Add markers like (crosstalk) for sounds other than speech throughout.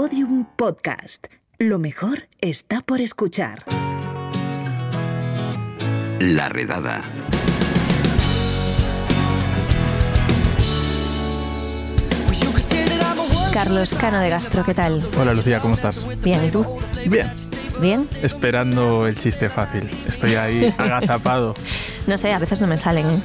Podium Podcast. Lo mejor está por escuchar. La redada. Carlos Cano de Gastro, ¿qué tal? Hola Lucía, ¿cómo estás? Bien, ¿y tú? Bien. ¿Bien? Esperando el chiste fácil. Estoy ahí (laughs) agazapado. No sé, a veces no me salen. ¿eh?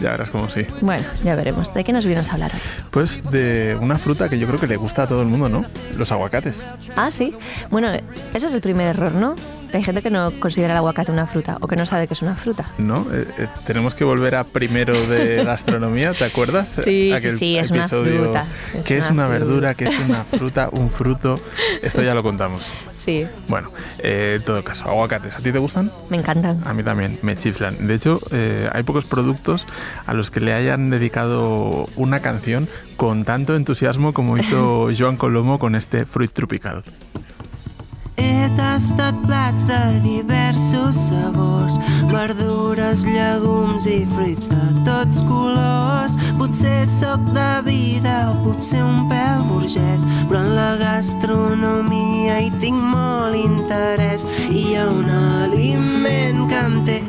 Ya verás como sí. Bueno, ya veremos. ¿De qué nos vienes a hablar hoy? Pues de una fruta que yo creo que le gusta a todo el mundo, ¿no? Los aguacates. Ah, sí. Bueno, eso es el primer error, ¿no? Hay gente que no considera el aguacate una fruta o que no sabe que es una fruta. ¿No? Eh, eh, tenemos que volver a primero de (laughs) gastronomía, ¿te acuerdas? Sí, Aquel sí, sí, es una episodio, fruta. ¿Qué es una una verdura? fruta. ¿Qué es una fruta? ¿Un fruto? Esto ya lo contamos. Sí, Bueno, eh, en todo caso, aguacates, ¿a ti te gustan? me encantan. A mí también, me chiflan. De hecho, eh, hay pocos productos a los que le hayan dedicado una canción con tanto entusiasmo como hizo (laughs) Joan Colomo con este Fruit Tropical. Tastat plats de diversos sabors, verdures, llegums i fruits de tots colors. Potser sóc de vida o potser un pèl burgès, però en la gastronomia hi tinc molt interès. Hi ha un aliment que em té.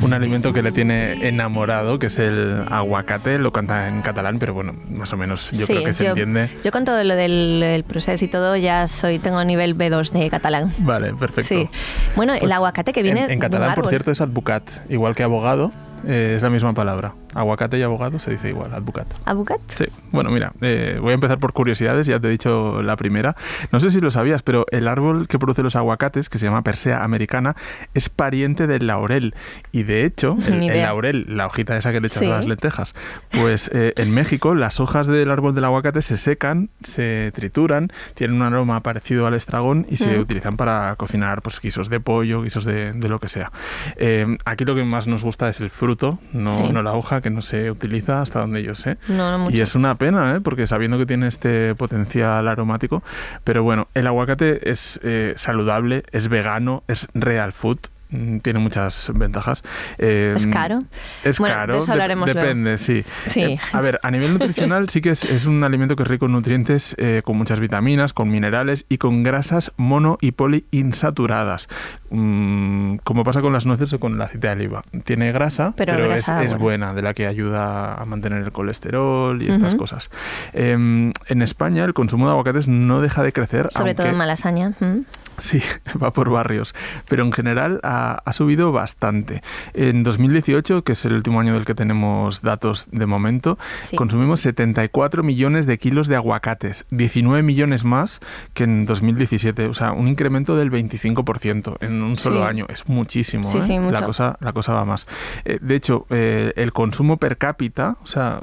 Un alimento que le tiene enamorado, que es el aguacate, lo canta en catalán, pero bueno, más o menos yo Sí, creo que se yo, entiende. Yo con todo lo del el proceso y todo ya soy tengo nivel B2 de catalán. Vale, perfecto. Sí. Bueno, el Pues aguacate que viene En, en de un catalán, por cierto, es advocat, igual que abogado, eh, es la misma palabra. Aguacate y abogado se dice igual, advocat. ¿Aguacat? Sí, bueno, mira, eh, voy a empezar por curiosidades, ya te he dicho la primera. No sé si lo sabías, pero el árbol que produce los aguacates, que se llama Persea americana, es pariente del laurel. Y de hecho, (laughs) el, el laurel, la hojita esa que le echas Sí. a las lentejas, pues eh, en México las hojas del árbol del aguacate se secan, se trituran, tienen un aroma parecido al estragón y se Mm. utilizan para cocinar pues, guisos de pollo, guisos de, de lo que sea. Eh, aquí lo que más nos gusta es el fruto, no, Sí. no la hoja, que no se utiliza hasta donde yo sé. No, no mucho. Y es una pena, ¿eh? porque sabiendo que tiene este potencial aromático. Pero bueno, el aguacate es eh, saludable, es vegano, es real food. Mm, Tiene muchas ventajas. Eh, ¿Es caro? Es Bueno, de caro, eso hablaremos luego. depende, sí. Sí. Eh, a ver, a nivel nutricional sí que es, es un alimento que es rico en nutrientes, eh, con muchas vitaminas, con minerales y con grasas mono y poliinsaturadas. Mm, como pasa con las nueces o con el aceite de oliva. Tiene grasa, Pero pero, grasa es, es buena. buena, de la que ayuda a mantener el colesterol y estas cosas. Eh, en España el consumo de aguacates no deja de crecer. Sobre todo en Malasaña. ¿m? Sí, (laughs) va por barrios, pero en general ha, ha subido bastante. En 2018, que es el último año del que tenemos datos de momento, Sí. consumimos 74 millones de kilos de aguacates, 19 millones más que en 2017, o sea, un incremento del 25% en un solo Sí. año. Es muchísimo, Sí, ¿eh? sí, mucho. La, cosa, la cosa va más. Eh, de hecho, eh, el consumo per cápita, o sea,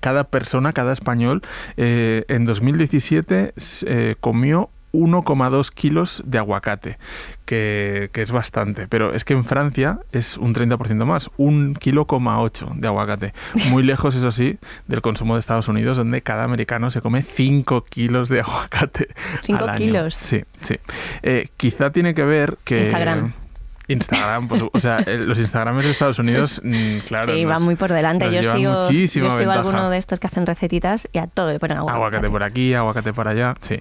cada persona, cada español, eh, en 2017 s- eh, comió 1,2 kilos de aguacate, que, que es bastante, pero es que en Francia es un 30% más, un kilo coma 8 de aguacate. Muy lejos, eso sí, del consumo de Estados Unidos, donde cada americano se come 5 kilos de aguacate. ¿Cinco al año. kilos? Sí, sí. Eh, quizá tiene que ver que... Instagram. Instagram, pues, o sea, (laughs) eh, los Instagrams de Estados Unidos, mm, claro. sí, nos- va muy por delante. Yo sigo, yo sigo alguno de estos que hacen recetitas y a todo le ponen aguacate. Aguacate por aquí, aguacate por allá, sí.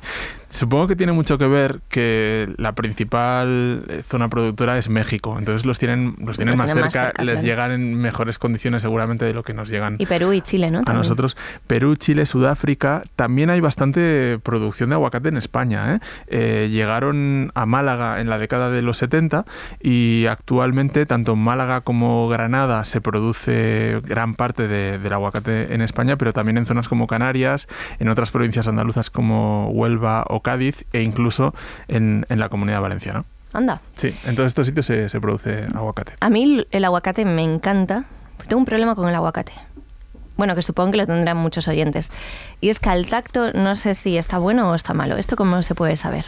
Supongo que tiene mucho que ver que la principal eh, zona productora es México, entonces los tienen, los tienen más tienen más cerca, cerca, les claro. llegan en mejores condiciones seguramente de lo que nos llegan Y Perú y Chile, ¿no? a También. nosotros. Perú, Chile, Sudáfrica, también hay bastante producción de aguacate en España. ¿eh? Eh, llegaron a Málaga en la década de los 70 y actualmente tanto en Málaga como Granada se produce gran parte de- del aguacate en España, pero también en zonas como Canarias, en otras provincias andaluzas como Huelva o Cádiz e incluso en, en la comunidad valenciana. Anda. Sí, en todos estos sitios se, se produce aguacate. A mí el aguacate me encanta. Tengo un problema con el aguacate. Bueno, que supongo que lo tendrán muchos oyentes. Y es que al tacto no sé si está bueno o está malo. ¿Esto cómo se puede saber?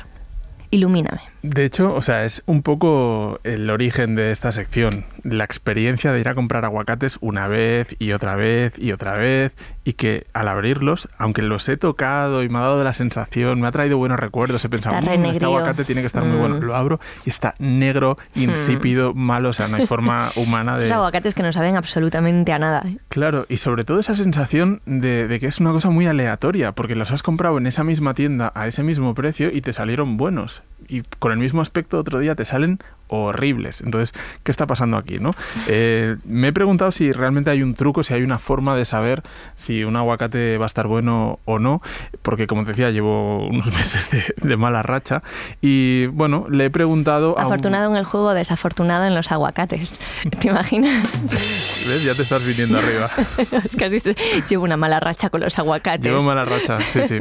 Ilumíname. De hecho, o sea, es un poco el origen de esta sección, la experiencia de ir a comprar aguacates una vez y otra vez y otra vez y que al abrirlos, aunque los he tocado y me ha dado la sensación, me ha traído buenos recuerdos, he pensado, Está "Mm, este renegrido". aguacate tiene que estar muy bueno. Mm. Lo abro y está negro, insípido, malo, o sea, no hay forma (laughs) humana de... Esos aguacates que no saben absolutamente a nada. ¿eh? Claro, y sobre todo esa sensación de, de que es una cosa muy aleatoria, porque los has comprado en esa misma tienda a ese mismo precio y te salieron buenos. Y con el mismo aspecto otro día te salen horribles. Entonces, ¿qué está pasando aquí? ¿no? Eh, me he preguntado si realmente hay un truco, si hay una forma de saber si un aguacate va a estar bueno o no, porque como te decía, llevo unos (laughs) meses de, de mala racha. Y bueno, le he preguntado... a un- Afortunado en el juego, desafortunado en los aguacates. (laughs) ¿Te imaginas? (laughs) ¿Ves? Ya te estás viniendo arriba. es que dicho, llevo una mala racha con los aguacates. Llevo mala racha, sí, sí.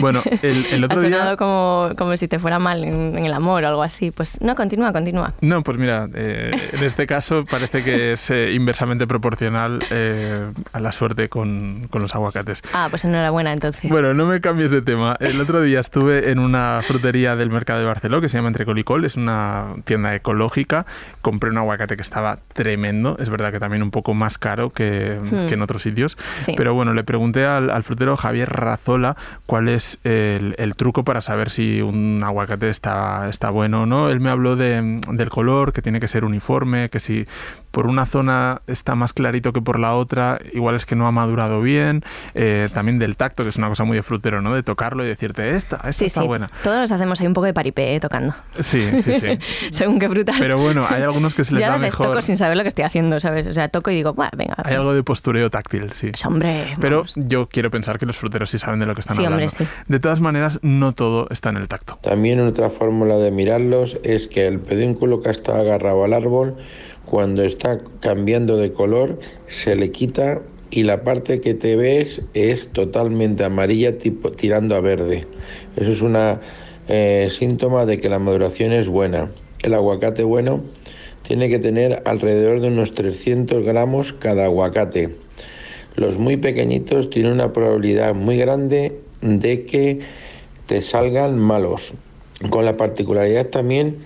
Bueno, el, el otro ha día... sonado como, como si te fuera mal en, en el amor o algo así. Pues no, continúa, continúa. No, pues mira, eh, en este caso parece que es eh, inversamente proporcional eh, a la suerte con, con los aguacates. Ah, pues enhorabuena entonces. Bueno, no me cambies de tema. El otro día estuve en una frutería del mercado de Barcelona que se llama Entrecolicol, es una tienda ecológica. Compré un aguacate que estaba tremendo, es verdad que también un poco más caro que, Hmm. que en otros sitios. Sí. Pero bueno, le pregunté al, al frutero Javier Razola cuál es el, el truco para saber si un aguacate está, está bueno o no. Él me habló de- del color, que tiene que ser uniforme, que si por una zona está más clarito que por la otra, igual es que no ha madurado bien. Eh, también del tacto, que es una cosa muy de frutero, ¿no? De tocarlo y decirte, esta, esta sí, está sí. buena. Todos hacemos ahí un poco de paripé eh, tocando. Sí, sí, sí. (laughs) Según qué frutas. Pero bueno, hay algunos que se les Yo a da veces mejor. toco sin saber lo que estoy haciendo, ¿sabes? O sea, toco y digo, "Buah, venga. Hay algo de postureo táctil, sí. Pues, hombre, Pero vamos. yo quiero pensar que los fruteros sí saben de lo que están Sí, hablando. hombre, sí. De todas maneras, no todo está en el tacto. También otra fórmula de mirarlos es que el pedúnculo que está agarrado al árbol, cuando está cambiando de color, se le quita y la parte que te ves es totalmente amarilla, tipo tirando a verde. Eso es una eh, síntoma de que la maduración es buena. El aguacate bueno tiene que tener alrededor de unos 300 gramos cada aguacate. Los muy pequeñitos tienen una probabilidad muy grande de que te salgan malos, con la particularidad también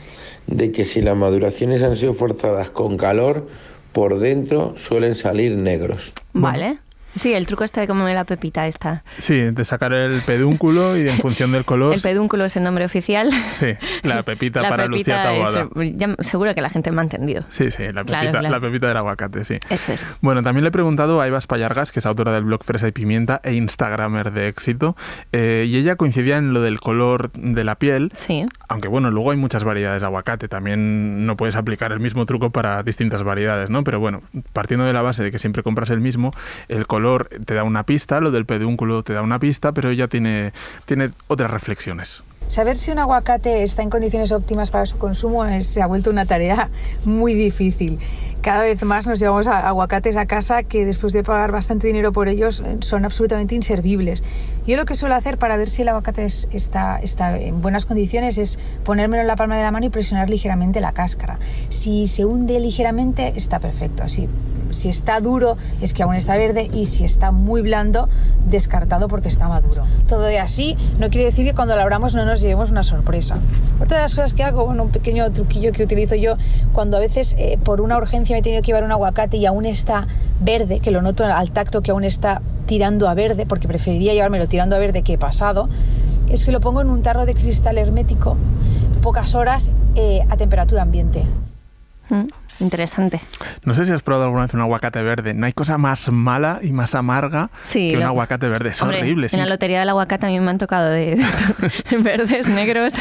de que si las maduraciones han sido forzadas con calor, por dentro suelen salir negros. Vale. Sí, el truco está de comerme la pepita esta. Sí, de sacar el pedúnculo y en función del color. El pedúnculo es el nombre oficial. Sí, la pepita (laughs) La para Lucía pepita es- Taboada. ya- seguro que la gente me ha entendido. Sí, sí, la pepita, Claro, claro. la pepita del aguacate, sí. Eso es. Bueno, también le he preguntado a Eva Spallargas, que es autora del blog Fresa y Pimienta e Instagramer de éxito, eh, y ella coincidía en lo del color de la piel, Sí. aunque bueno, luego hay muchas variedades de aguacate, también no puedes aplicar el mismo truco para distintas variedades, ¿no? Pero bueno, partiendo de la base de que siempre compras el mismo, el color te da una pista, lo del pedúnculo te da una pista, pero ella tiene, tiene otras reflexiones. Saber si un aguacate está en condiciones óptimas para su consumo se ha vuelto una tarea muy difícil. Cada vez más nos llevamos a- aguacates a casa que después de pagar bastante dinero por ellos eh, son absolutamente inservibles. Yo lo que suelo hacer para ver si el aguacate es- está, está en buenas condiciones es ponérmelo en la palma de la mano y presionar ligeramente la cáscara. Si se hunde ligeramente está perfecto. Si, si está duro es que aún está verde y si está muy blando descartado porque está maduro. Todo y así no quiere decir que cuando lo abramos no nos llevemos una sorpresa. Otra de las cosas que hago, bueno, un pequeño truquillo que utilizo yo cuando a veces eh, por una urgencia me he tenido que llevar un aguacate y aún está verde, que lo noto al tacto que aún está tirando a verde, porque preferiría llevármelo tirando a verde que pasado, es que lo pongo en un tarro de cristal hermético pocas horas eh, a temperatura ambiente. Mm, interesante. No sé si has probado alguna vez un aguacate verde. No hay cosa más mala y más amarga Sí, que un aguacate verde. Es Hombre, horrible. En sí. la lotería del aguacate a mí me han tocado de, de (laughs) verdes, negros.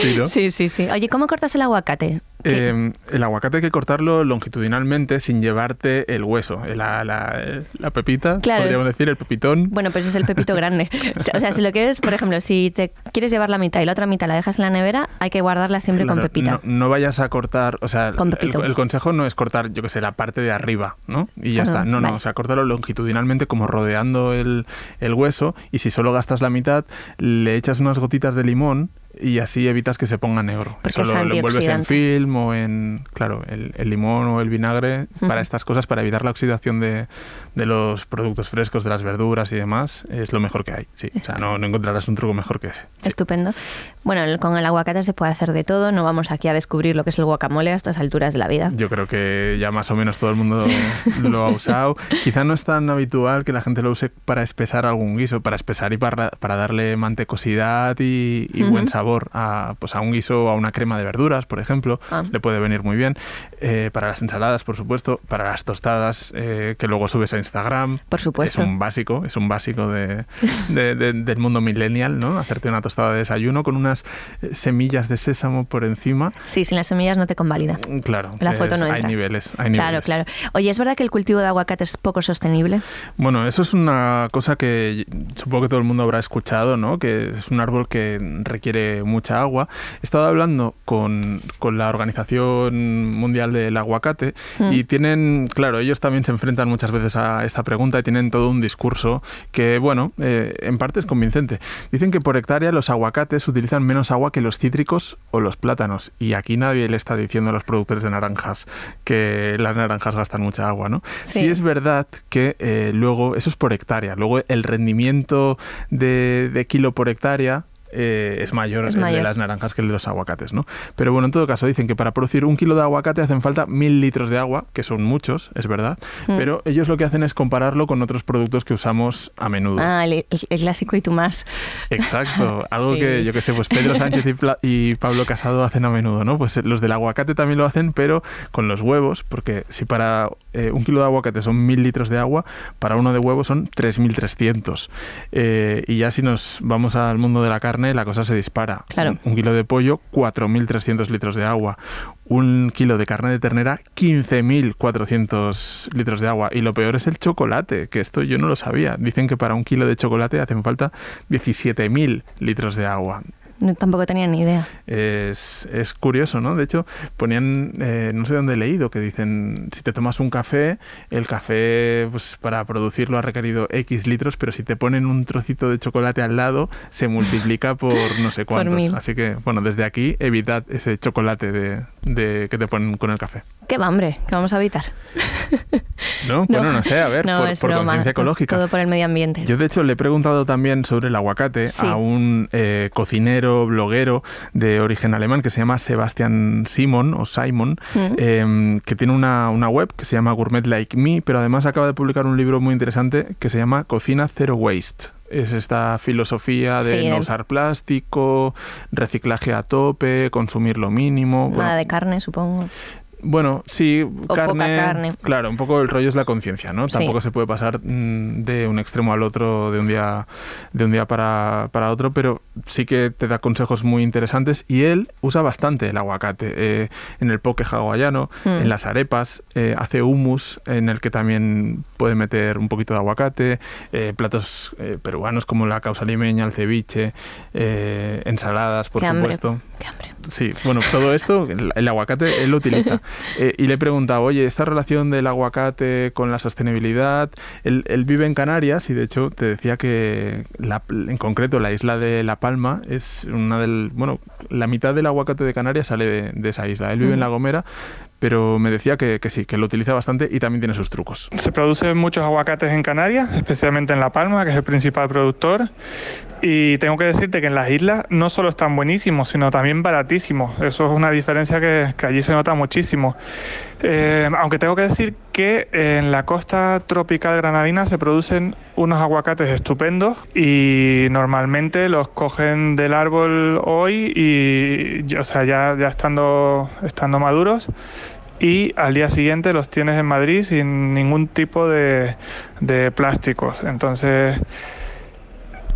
Sí, ¿no? sí, sí, sí. Oye, ¿cómo cortas el aguacate? ¿Qué- Eh, el aguacate hay que cortarlo longitudinalmente sin llevarte el hueso, la, la- la pepita, Claro. podríamos decir, el pepitón. Bueno, pues es el pepito grande. (laughs) O sea, si lo quieres, por ejemplo, si te quieres llevar la mitad y la otra mitad la dejas en la nevera, hay que guardarla siempre con pepita. No, no vayas a cortar, o sea, Con el, el consejo no es cortar, yo que sé, la parte de arriba, ¿no? Y ya Ah, está. No, no, o sea, córtalo longitudinalmente como rodeando el, el hueso y si solo gastas la mitad, le echas unas gotitas de limón y así evitas que se ponga negro. Porque Eso es lo, lo envuelves en film o en, claro, el, el limón o el vinagre para estas cosas, para evitar la oxidación de, de los productos frescos, de las verduras y demás, es lo mejor que hay. Sí, o sea, no, no encontrarás un truco mejor que ese. Sí. Estupendo. Bueno, con el aguacate se puede hacer de todo. No vamos aquí a descubrir lo que es el guacamole a estas alturas de la vida. Yo creo que ya más o menos todo el mundo (laughs) lo ha usado. Quizá no es tan habitual que la gente lo use para espesar algún guiso, para espesar y para, para darle mantecosidad y, y buen Ujú. Sabor a, pues a un guiso o a una crema de verduras, por ejemplo. Ah. Le puede venir muy bien. Eh, para las ensaladas, por supuesto. Para las tostadas eh, que luego subes a Instagram. Por supuesto. Es un básico, es un básico de, de- de- del mundo millennial, ¿no? Hacerte una tostada de desayuno con unas eh, semillas de sésamo por encima. Sí, sin las semillas no te convalida. Mm, Claro, La foto es- no hay niveles, hay Claro, niveles. claro. Oye, ¿es verdad que el cultivo de aguacate es poco sostenible? Bueno, eso es una cosa que supongo que todo el mundo habrá escuchado, ¿no? Que es un árbol que requiere mucha agua. He estado hablando con, con la Organización Mundial del Aguacate Mm. y tienen, claro, ellos también se enfrentan muchas veces a esta pregunta y tienen todo un discurso que, bueno, eh, en parte es convincente. Dicen que por hectárea los aguacates utilizan menos agua que los cítricos o los plátanos y aquí nadie le está diciendo a los productores de naranjas que las naranjas gastan mucha agua, ¿no? Sí. Sí es verdad que eh, luego, eso es por hectárea, luego el rendimiento de, de kilo por hectárea eh, es mayor Es el mayor. de las naranjas que el de los aguacates, ¿no? Pero bueno, en todo caso dicen que para producir un kilo de aguacate hacen falta mil litros de agua, que son muchos, es verdad, Mm. pero ellos lo que hacen es compararlo con otros productos que usamos a menudo. Ah, el, clásico y tú más. Exacto, (laughs) algo Sí. que yo que sé, pues Pedro Sánchez y, Pablo Casado hacen a menudo, ¿no? Pues los del aguacate también lo hacen, pero con los huevos, porque si para eh, un kilo de aguacate son mil litros de agua, para uno de huevos son 3.300. Eh, y ya si nos vamos al mundo de la carne, la cosa se dispara. Claro. Un, un kilo de pollo, 4.300 litros de agua. Un kilo de carne de ternera, 15.400 litros de agua. Y lo peor es el chocolate, que esto yo no lo sabía. Dicen que para un kilo de chocolate hacen falta 17.000 litros de agua. No, tampoco tenía ni idea. Es, es curioso, ¿no? De hecho, ponían, eh, no sé dónde he leído, que dicen, si te tomas un café, el café, pues para producirlo ha requerido X litros, pero si te ponen un trocito de chocolate al lado, se multiplica (laughs) por no sé cuántos. Así que, bueno, desde aquí, evitad ese chocolate de, de que te ponen con el café. ¿Qué va, hombre? ¿Qué vamos a evitar? (laughs) ¿No? (laughs) Bueno, no sé, a ver, no, por, por conciencia ecológica. Todo por el medio ambiente. Yo de hecho le he preguntado también sobre el aguacate Sí. a un eh, cocinero, bloguero de origen alemán que se llama Sebastian Simon o Simon, Mm. eh, que tiene una, una web que se llama Gourmet Like Me, pero además acaba de publicar un libro muy interesante que se llama Cocina Zero Waste. Es esta filosofía de Sí, no usar plástico, reciclaje a tope, consumir lo mínimo. Nada Bueno, de carne, supongo. Bueno, sí, carne, carne. Claro, un poco el rollo es la conciencia, ¿no? Sí. Tampoco se puede pasar mm, de un extremo al otro de un día, de un día para, para otro, pero sí que te da consejos muy interesantes y él usa bastante el aguacate. eh, en el poke hawaiano, Mm. en las arepas, eh, hace hummus en el que también puede meter un poquito de aguacate, eh, platos eh, peruanos como la causa limeña, el ceviche, eh, ensaladas, por Qué hambre. supuesto. Qué hambre. Sí, bueno, todo esto, el, el aguacate, él lo utiliza. (laughs) Y le he preguntado, oye, esta relación del aguacate con la sostenibilidad, él, él vive en Canarias y de hecho te decía que la- en concreto la isla de La Palma es una del, bueno, la mitad del aguacate de Canarias sale de, de esa isla. Él vive en La Gomera, pero me decía que, sí, que lo utiliza bastante y también tiene sus trucos. Se producen muchos aguacates en Canarias, especialmente en La Palma, que es el principal productor. Y tengo que decirte que en las islas no solo están buenísimos, sino también baratísimos. Eso es una diferencia que allí se nota muchísimo. Eh, aunque tengo que decir que en la costa tropical granadina se producen unos aguacates estupendos y normalmente los cogen del árbol hoy y, o sea, ya, ya estando, estando maduros y al día siguiente los tienes en Madrid sin ningún tipo de, de plásticos. Entonces,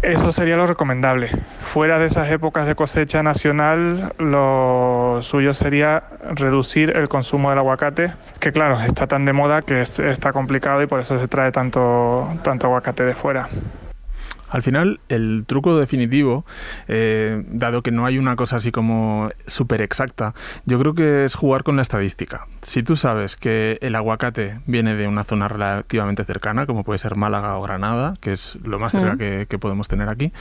eso sería lo recomendable. Fuera de esas épocas de cosecha nacional, lo suyo sería reducir el consumo del aguacate, que claro, está tan de moda que es- está complicado y por eso se trae tanto, tanto aguacate de fuera. Al final, el truco definitivo, eh, dado que no hay una cosa así como súper exacta, yo creo que es jugar con la estadística. Si tú sabes que el aguacate viene de una zona relativamente cercana, como puede ser Málaga o Granada, que es lo más cerca que, podemos tener aquí,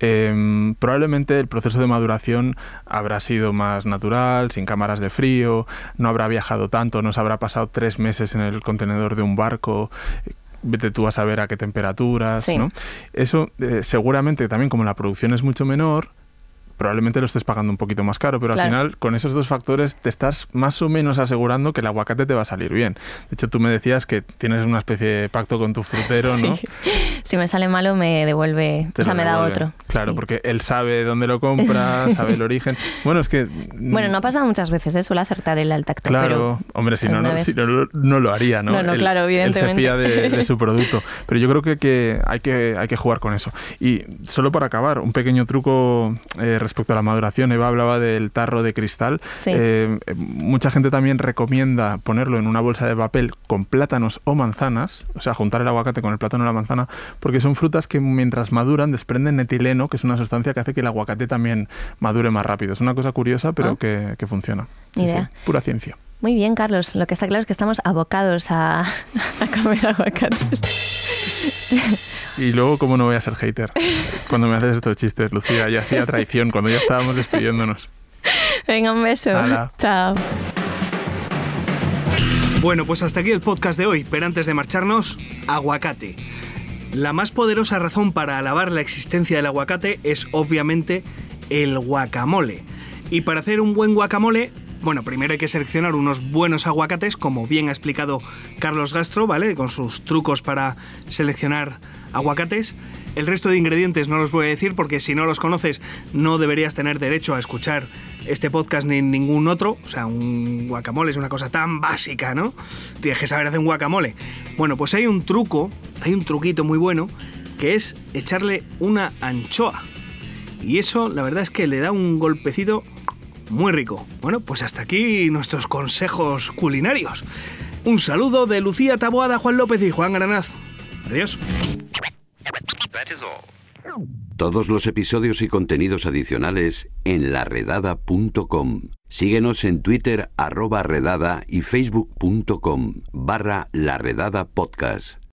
em, probablemente el proceso de maduración habrá sido más natural, sin cámaras de frío, no habrá viajado tanto, no se habrá pasado tres meses en el contenedor de un barco vete tú a saber a qué temperaturas, ¿no? Eso eh, seguramente también como la producción es mucho menor, probablemente lo estés pagando un poquito más caro, pero al final con esos dos factores te estás más o menos asegurando que el aguacate te va a salir bien. De hecho, tú me decías que tienes una especie de pacto con tu frutero, (laughs) ¿no? Si me sale malo me devuelve, o sea, me da otro. Claro, porque él sabe dónde lo compra, (laughs) sabe el origen. Bueno, es que... Bueno, no ha pasado muchas veces, ¿eh? suele acertar el al tacto. Claro, hombre, si no, no, si no, no, lo haría, ¿no? No, no, claro, evidentemente. Él se fía de, su (laughs) producto. Pero yo creo que, que, hay que hay que jugar con eso. Y solo para acabar, un pequeño truco eh, respecto a la maduración Eva hablaba del tarro de cristal. Eh, mucha gente también recomienda ponerlo en una bolsa de papel con plátanos o manzanas, o sea, juntar el aguacate con el plátano o la manzana, porque son frutas que mientras maduran desprenden etileno, que es una sustancia que hace que el aguacate también madure más rápido. Es una cosa curiosa, pero ah. que, funciona. pura ciencia. Muy bien, Carlos. Lo que está claro es que estamos abocados a, (laughs) a comer aguacates. Y luego, ¿cómo no voy a ser hater? Cuando me haces estos chistes, Lucía, y así a traición, cuando ya estábamos despidiéndonos. Venga, un beso. Chao. Bueno, pues hasta aquí el podcast de hoy, pero antes de marcharnos, aguacate. La más poderosa razón para alabar la existencia del aguacate es obviamente el guacamole. Y para hacer un buen guacamole bueno, primero hay que seleccionar unos buenos aguacates, como bien ha explicado Carlos Gastro, ¿vale? Con sus trucos para seleccionar aguacates. El resto de ingredientes no los voy a decir porque si no los conoces no deberías tener derecho a escuchar este podcast ni ningún otro. O sea, un guacamole es una cosa tan básica, ¿no? Tienes que saber hacer un guacamole. Bueno, pues hay un truco, hay un truquito muy bueno que es echarle una anchoa. Y eso la verdad es que le da un golpecito muy rico. Bueno, pues hasta aquí nuestros consejos culinarios. Un saludo de Lucía Taboada, Juan López y Juan Granaz. Adiós. Todos los episodios y contenidos adicionales en laredada.com. Síguenos en Twitter arroba redada y facebook.com barra laredada podcast.